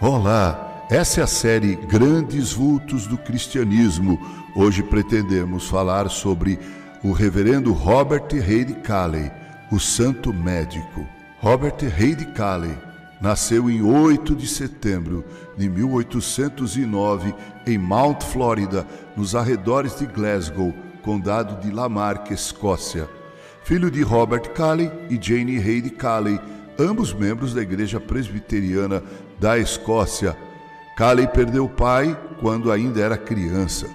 Olá, essa é a série Grandes Vultos do Cristianismo. Hoje pretendemos falar sobre o reverendo Robert Reid Calley, o santo médico. Robert Reid Calley nasceu em 8 de setembro de 1809 em Mount Florida, nos arredores de Glasgow, condado de Lamarck, Escócia. Filho de Robert Calley e Jane Reid Calley, ambos membros da Igreja Presbiteriana da Escócia. Calley perdeu o pai quando ainda era criança.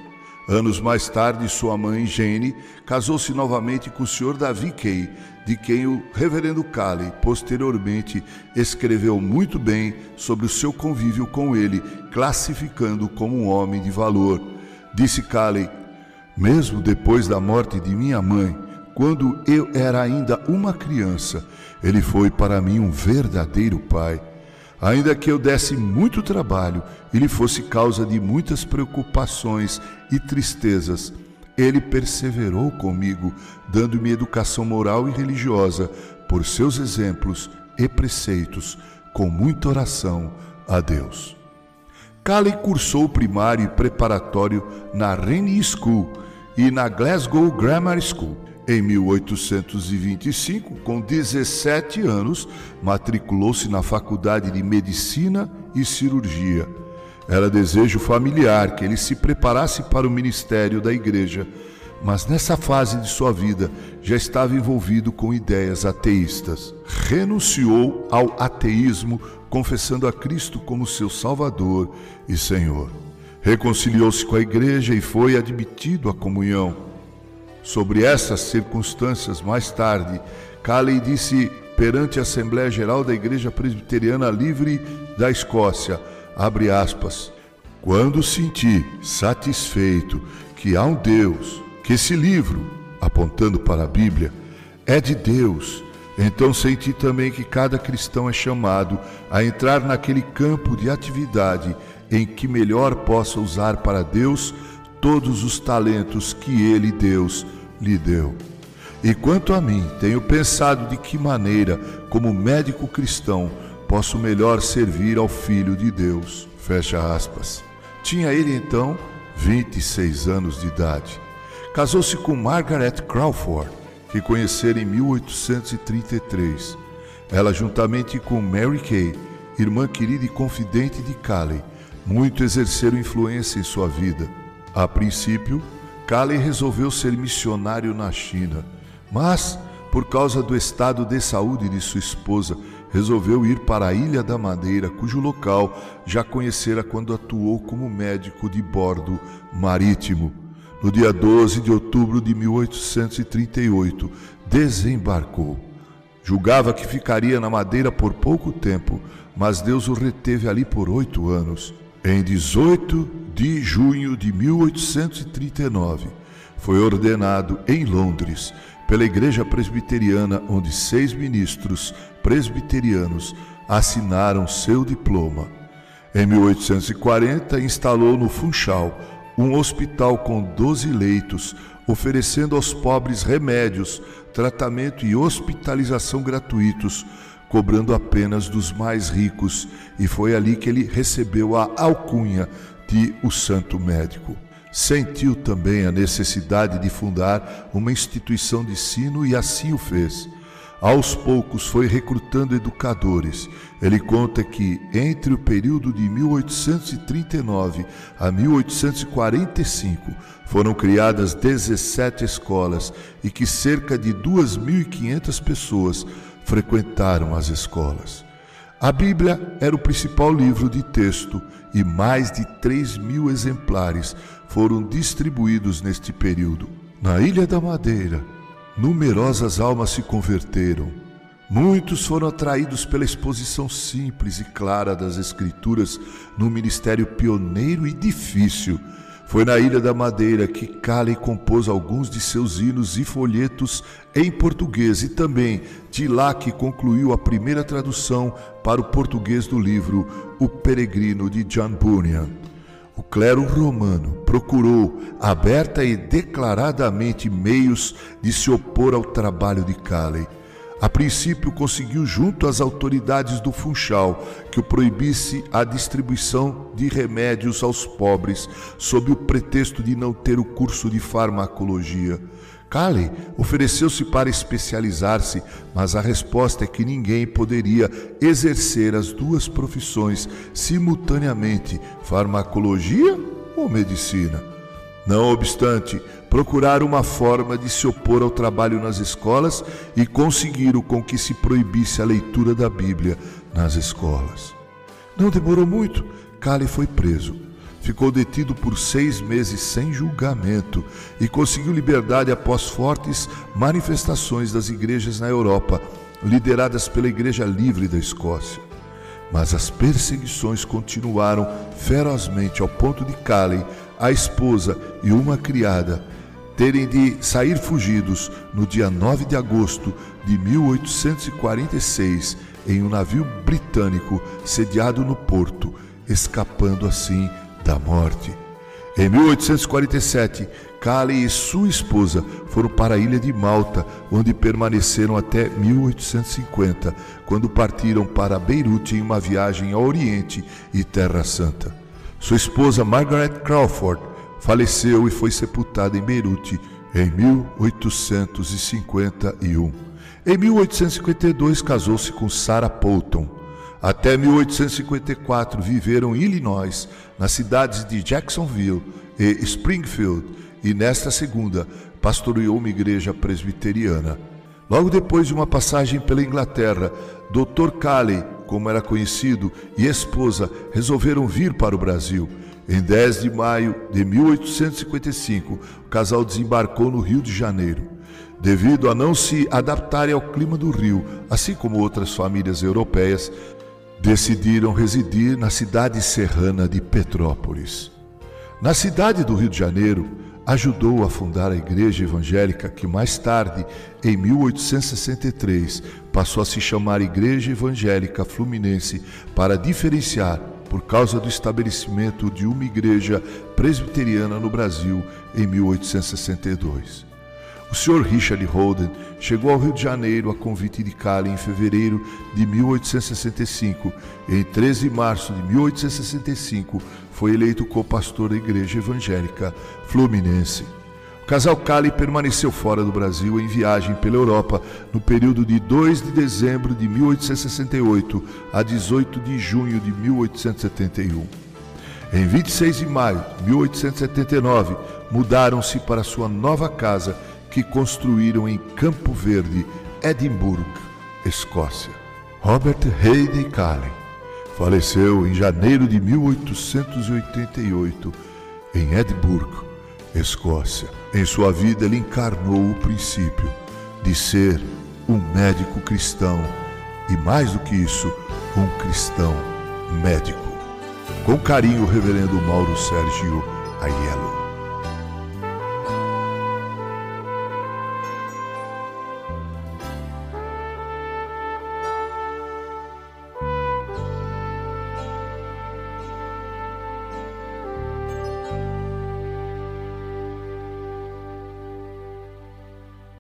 Anos mais tarde, sua mãe, Jane, casou-se novamente com o Sr. Davi Kay, de quem o reverendo Calley posteriormente escreveu muito bem sobre o seu convívio com ele, classificando-o como um homem de valor. Disse Calley: Mesmo depois da morte de minha mãe, quando eu era ainda uma criança, ele foi para mim um verdadeiro pai. Ainda que eu desse muito trabalho e lhe fosse causa de muitas preocupações e tristezas, ele perseverou comigo, dando-me educação moral e religiosa por seus exemplos e preceitos, com muita oração a Deus. Calley cursou o primário e preparatório na Rennie School e na Glasgow Grammar School. Em 1825, com 17 anos, matriculou-se na Faculdade de Medicina e Cirurgia. Era desejo familiar que ele se preparasse para o ministério da igreja, mas nessa fase de sua vida já estava envolvido com ideias ateístas. Renunciou ao ateísmo, confessando a Cristo como seu Salvador e Senhor. Reconciliou-se com a igreja e foi admitido à comunhão. Sobre essas circunstâncias, mais tarde, Calley disse perante a Assembleia Geral da Igreja Presbiteriana Livre da Escócia, abre aspas, quando senti satisfeito que há um Deus, que esse livro, apontando para a Bíblia, é de Deus, então senti também que cada cristão é chamado a entrar naquele campo de atividade em que melhor possa usar para Deus todos os talentos que ele, Deus, lhe deu. E quanto a mim, tenho pensado de que maneira, como médico cristão, posso melhor servir ao Filho de Deus. Fecha aspas. Tinha ele então 26 anos de idade. Casou-se com Margaret Crawford, que conhecera em 1833. Ela, juntamente com Mary Kay, irmã querida e confidente de Calley, muito exerceram influência em sua vida. A princípio, Calley resolveu ser missionário na China, mas, por causa do estado de saúde de sua esposa, resolveu ir para a Ilha da Madeira, cujo local já conhecera quando atuou como médico de bordo marítimo. No dia 12 de outubro de 1838, desembarcou. Julgava que ficaria na Madeira por pouco tempo, mas Deus o reteve ali por oito anos. Em 18 de junho de 1839, foi ordenado em Londres pela Igreja Presbiteriana, onde seis ministros presbiterianos assinaram seu diploma. Em 1840, instalou no Funchal um hospital com 12 leitos, oferecendo aos pobres remédios, tratamento e hospitalização gratuitos cobrando apenas dos mais ricos, e foi ali que ele recebeu a alcunha de o Santo Médico. Sentiu também a necessidade de fundar uma instituição de ensino e assim o fez. Aos poucos foi recrutando educadores. Ele conta que entre o período de 1839 a 1845 foram criadas 17 escolas e que cerca de 2.500 pessoas frequentaram as escolas. A Bíblia era o principal livro de texto e mais de 3 mil exemplares foram distribuídos neste período. Na Ilha da Madeira, numerosas almas se converteram. Muitos foram atraídos pela exposição simples e clara das Escrituras no ministério pioneiro e difícil foi na Ilha da Madeira que Calley compôs alguns de seus hinos e folhetos em português e também de lá que concluiu a primeira tradução para o português do livro O Peregrino de John Bunyan. O clero romano procurou aberta e declaradamente meios de se opor ao trabalho de Calley. A princípio, conseguiu, junto às autoridades do Funchal, que o proibisse a distribuição de remédios aos pobres, sob o pretexto de não ter o curso de farmacologia. Kali ofereceu-se para especializar-se, mas a resposta é que ninguém poderia exercer as duas profissões simultaneamente, farmacologia ou medicina. Não obstante, procuraram uma forma de se opor ao trabalho nas escolas e conseguiram com que se proibisse a leitura da Bíblia nas escolas. Não demorou muito, Cali foi preso. Ficou detido por seis meses sem julgamento e conseguiu liberdade após fortes manifestações das igrejas na Europa, lideradas pela Igreja Livre da Escócia. Mas as perseguições continuaram ferozmente ao ponto de Cali a esposa e uma criada terem de sair fugidos no dia 9 de agosto de 1846 em um navio britânico sediado no porto, escapando assim da morte. Em 1847, Cali e sua esposa foram para a ilha de Malta, onde permaneceram até 1850, quando partiram para Beirute em uma viagem ao Oriente e Terra Santa. Sua esposa Margaret Crawford faleceu e foi sepultada em Beirute em 1851. Em 1852 casou-se com Sarah Poulton. Até 1854 viveram em Illinois, nas cidades de Jacksonville e Springfield, e nesta segunda pastoreou uma igreja presbiteriana. Logo depois de uma passagem pela Inglaterra, Dr. Calley como era conhecido, e esposa resolveram vir para o Brasil. Em 10 de maio de 1855, o casal desembarcou no Rio de Janeiro. Devido a não se adaptarem ao clima do Rio, assim como outras famílias europeias, decidiram residir na cidade serrana de Petrópolis. Na cidade do Rio de Janeiro, ajudou a fundar a igreja evangélica que mais tarde, em 1863, passou a se chamar Igreja Evangélica Fluminense para diferenciar por causa do estabelecimento de uma igreja presbiteriana no Brasil em 1862. O Sr. Richard Holden chegou ao Rio de Janeiro a convite de Cali em fevereiro de 1865 e em 13 de março de 1865 foi eleito co-pastor da Igreja Evangélica Fluminense. O casal Cali permaneceu fora do Brasil em viagem pela Europa no período de 2 de dezembro de 1868 a 18 de junho de 1871. Em 26 de maio de 1879, mudaram-se para sua nova casa que construíram em Campo Verde, Edimburgo, Escócia. Robert Hayden Callen faleceu em janeiro de 1888 em Edimburgo, Escócia. Em sua vida, ele encarnou o princípio de ser um médico cristão e, mais do que isso, um cristão médico. Com carinho, o reverendo Mauro Sérgio Aiello.